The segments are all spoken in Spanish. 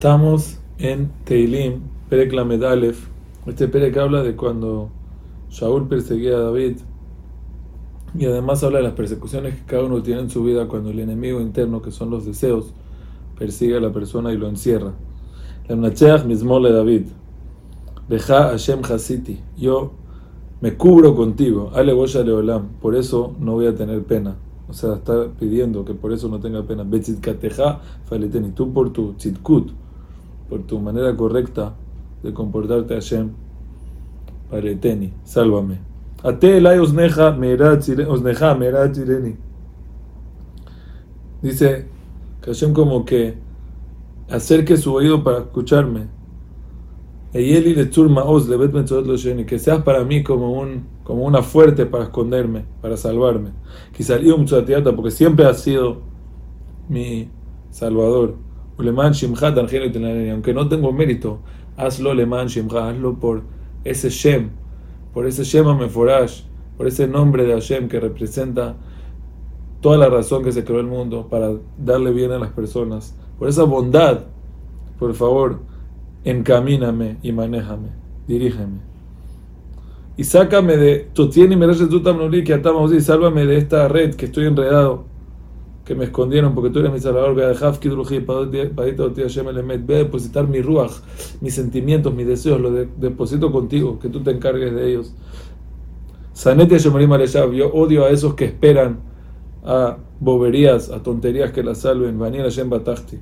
Estamos en Teilim, Perek Lamed Aleph. Este Perek habla de cuando Shaul perseguía a David y además habla de las persecuciones que cada uno tiene en su vida cuando el enemigo interno, que son los deseos, persigue a la persona y lo encierra. Lemnacheach Mismole David. Deja Hashem Hasiti. Yo me cubro contigo. Ale Boya Leolam. Por eso no voy a tener pena. O sea, está pidiendo que por eso no tenga pena. Betzitkateja Faleteni. Tú por tu tzitkut por tu manera correcta de comportarte Hashem, pareteni, sálvame. Ate elay osneja Dice que Hashem como que acerque su oído para escucharme. Que seas para mí como, un, como una fuerte para esconderme, para salvarme. Quizá porque siempre has sido mi salvador. Aunque no tengo mérito, hazlo Leman Shimcha, hazlo por ese Shem, por ese Shema Meforash, por ese nombre de Hashem que representa toda la razón que se creó el mundo para darle bien a las personas. Por esa bondad, por favor, encamíname y manéjame, dirígeme. Y sácame de y y sálvame de esta red que estoy enredado que me escondieron porque tú eres mi salvador, depositar mi ruach, mis sentimientos, mis deseos, los deposito contigo, que tú te encargues de ellos. Sanete yo odio a esos que esperan a boberías, a tonterías que la salven. Hashem Batachti.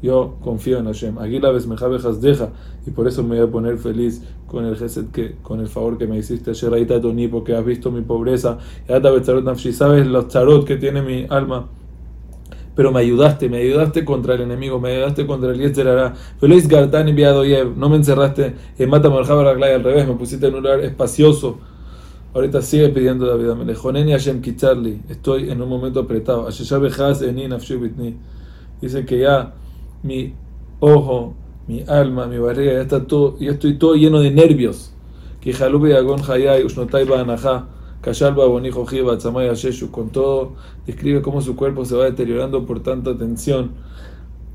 Yo confío en Hashem. Aguila besmejabejas deja y por eso me voy a poner feliz con el gesed que, con el favor que me hiciste ayer, Toni, porque has visto mi pobreza. Sabes los tarot que tiene mi alma pero me ayudaste, me ayudaste contra el enemigo, me ayudaste contra el Yetzerara. Feliz Gartán enviado no me encerraste en Mata al revés, me pusiste en un lugar espacioso. Ahorita sigue pidiendo David Amelejoneni Hashem Kicharli, estoy en un momento apretado. Dice que ya mi ojo, mi alma, mi barriga, ya está todo, yo estoy todo lleno de nervios. Que Ushnotai con todo, describe cómo su cuerpo se va deteriorando por tanta tensión.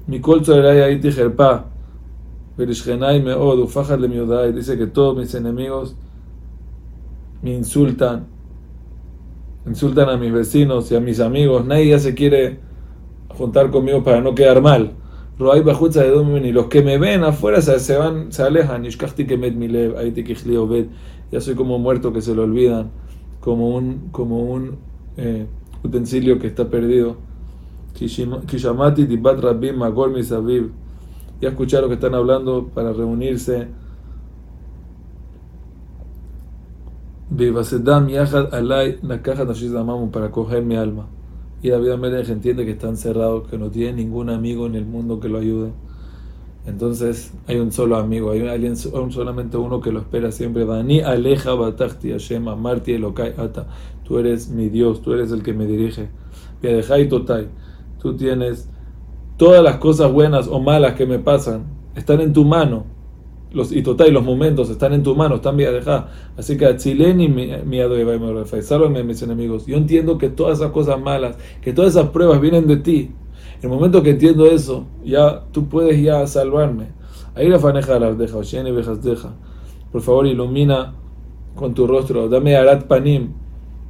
Mikol Jerpa, dice que todos mis enemigos me insultan, insultan a mis vecinos y a mis amigos. Nadie ya se quiere juntar conmigo para no quedar mal. Y los que me ven afuera se, van, se alejan. Ya soy como muerto que se lo olvidan como un, como un eh, utensilio que está perdido. Kishamati. Ya escucharon que están hablando para reunirse. Para coger mi alma. Y David Amelech entiende que está encerrado, que no tiene ningún amigo en el mundo que lo ayude. Entonces hay un solo amigo, hay alguien, solamente uno que lo espera siempre. Dani aleja batachti Hashem, amarti elokai ata. Tú eres mi Dios, tú eres el que me dirige. y totai. Tú tienes todas las cosas buenas o malas que me pasan, están en tu mano. Los itotai, los momentos están en tu mano, están viadeja. Así que chileni mi y sálvame mis enemigos. Yo entiendo que todas esas cosas malas, que todas esas pruebas vienen de ti el momento que entiendo eso, ya tú puedes ya salvarme. Ahí la faneja la deja, y vejas deja. Por favor, ilumina con tu rostro. Dame arat panim.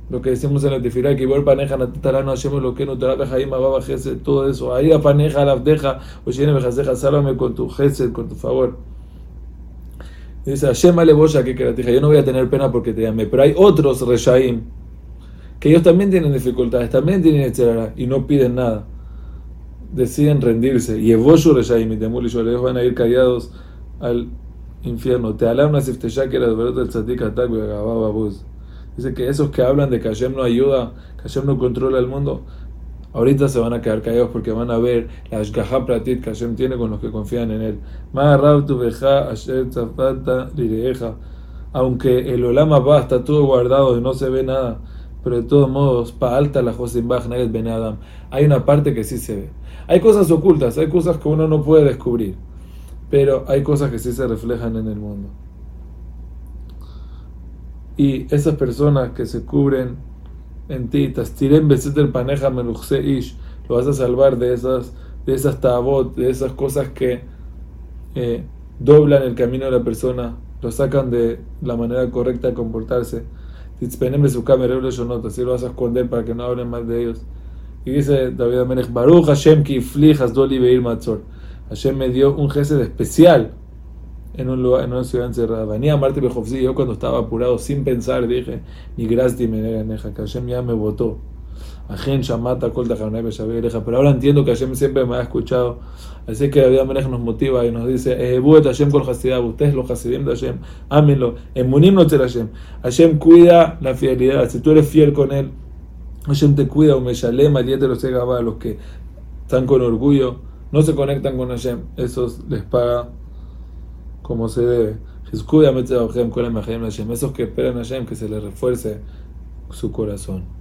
Lo que decimos en la tefirá, que igual paneja natalano Hashem lo que no te baba todo eso. Ahí la paneja la deja, oshene deja, sálvame con tu gesed, con tu favor. dice Hashem ale boya que yo no voy a tener pena porque te llame. Pero hay otros reshaim que ellos también tienen dificultades, también tienen etcétera y no piden nada deciden rendirse. Y Evoshu Reshaim y Temul y van a ir callados al infierno. Te alabna que era del Tzadik Atak Dice que esos que hablan de que Hashem no ayuda, que Hashem no controla el mundo, ahorita se van a quedar callados porque van a ver la Ashgaha Pratit que Hashem tiene con los que confían en él. Aunque el Olama va está todo guardado y no se ve nada, pero de todos modos, pa alta la Josimbach Ben Adam, hay una parte que sí se ve. Hay cosas ocultas, hay cosas que uno no puede descubrir, pero hay cosas que sí se reflejan en el mundo. Y esas personas que se cubren en ti, Tastiren Paneja lo vas a salvar de esas, de esas tabot, de esas cosas que eh, doblan el camino de la persona, lo sacan de la manera correcta de comportarse. Si lo vas a esconder para que no hablen mal de ellos. Y dice David Amelech, Baruch Hashem ki doli beir matzor. Hashem me dio un jefe especial en, un lugar, en una ciudad encerrada. Venía Marte Bejovsi, yo cuando estaba apurado, sin pensar, dije, ni grasti me que Hashem ya me votó. Ajen Shamata Kolta Pero ahora entiendo que Hashem siempre me ha escuchado. Así que David Amelech nos motiva y nos dice: Ebuet Hashem Kol Hasidab, ustedes los Hasidim de Hashem, ámenlo. Emunim no Hashem. Hashem cuida la fidelidad. Si tú eres fiel con él, Hashem te cuida. Umeshalem, aliete los a los que están con orgullo, no se conectan con Hashem. Esos les paga como se debe. Esos que esperan a Hashem, que se les refuerce su corazón.